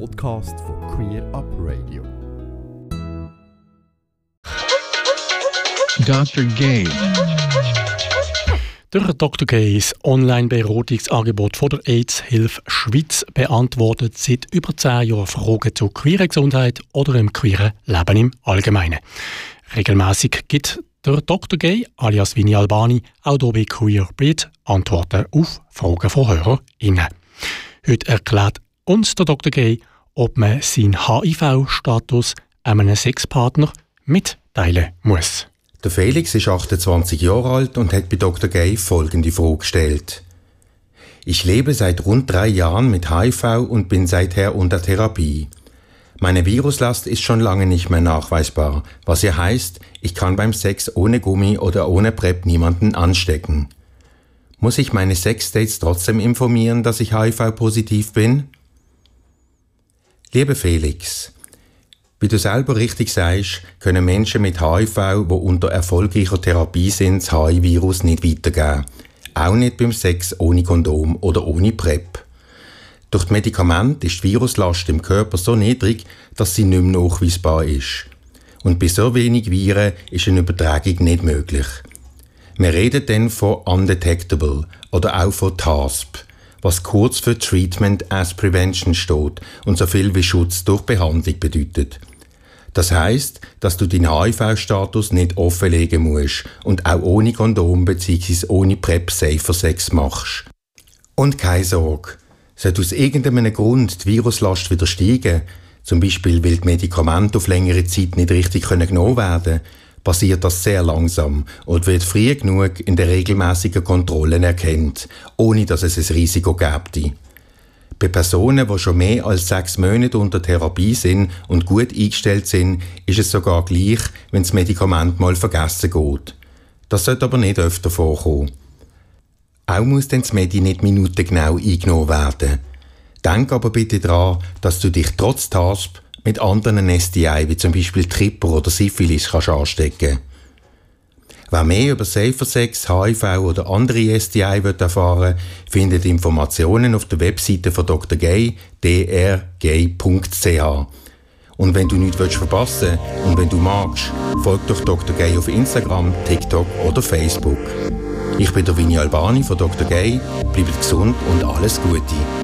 Podcast von Queer Up Radio. Dr. Gay. Der Dr. Gays Online-Beratungsangebot von der AIDS-Hilfe Schweiz beantwortet seit über zehn Jahren Fragen zur queeren Gesundheit oder im queeren Leben im Allgemeinen. Regelmäßig gibt der Dr. Gay alias Vini Albani auch hier bei Queer Beat Antworten auf Fragen von HörerInnen. Heute erklärt uns der Dr. Gay, ob man seinen HIV-Status einem Sexpartner mitteilen muss. Der Felix ist 28 Jahre alt und hat bei Dr. Gay folgende Frage gestellt. Ich lebe seit rund drei Jahren mit HIV und bin seither unter Therapie. Meine Viruslast ist schon lange nicht mehr nachweisbar, was ja heißt, ich kann beim Sex ohne Gummi oder ohne PrEP niemanden anstecken. Muss ich meine Sexdates trotzdem informieren, dass ich HIV-positiv bin? Liebe Felix, wie du selber richtig sagst, können Menschen mit HIV, die unter erfolgreicher Therapie sind, das HIV-Virus nicht weitergeben. Auch nicht beim Sex ohne Kondom oder ohne PrEP. Durch die Medikamente ist die Viruslast im Körper so niedrig, dass sie nicht mehr nachweisbar ist. Und bei so wenig Viren ist eine Übertragung nicht möglich. Wir reden dann von undetectable oder auch von TASP, was kurz für Treatment as Prevention steht und so viel wie Schutz durch Behandlung bedeutet. Das heißt, dass du deinen HIV-Status nicht offenlegen musst und auch ohne Kondom bzw. ohne PrEP safer Sex machst. Und keine Sorge, sollte aus irgendeinem Grund die Viruslast wieder steigen, zum Beispiel weil die Medikamente auf längere Zeit nicht richtig genommen werden passiert das sehr langsam und wird früh genug in der regelmäßigen Kontrollen erkannt, ohne dass es ein Risiko gibt. Bei Personen, die schon mehr als sechs Monate unter Therapie sind und gut eingestellt sind, ist es sogar gleich, wenn das Medikament mal vergessen geht. Das sollte aber nicht öfter vorkommen. Auch muss dann das Medi nicht minutengenau eingenommen werden. Denk aber bitte daran, dass du dich trotz TASP mit anderen STI, wie zum Beispiel Tripper oder Syphilis, kannst anstecken Wer mehr über Safer Sex, HIV oder andere STI wird erfahren findet Informationen auf der Webseite von Dr. Gay, drgay.ch. Und wenn du nichts verpassen willst und wenn du magst, folg doch Dr. Gay auf Instagram, TikTok oder Facebook. Ich bin der Vini Albani von Dr. Gay. Bleibt gesund und alles Gute.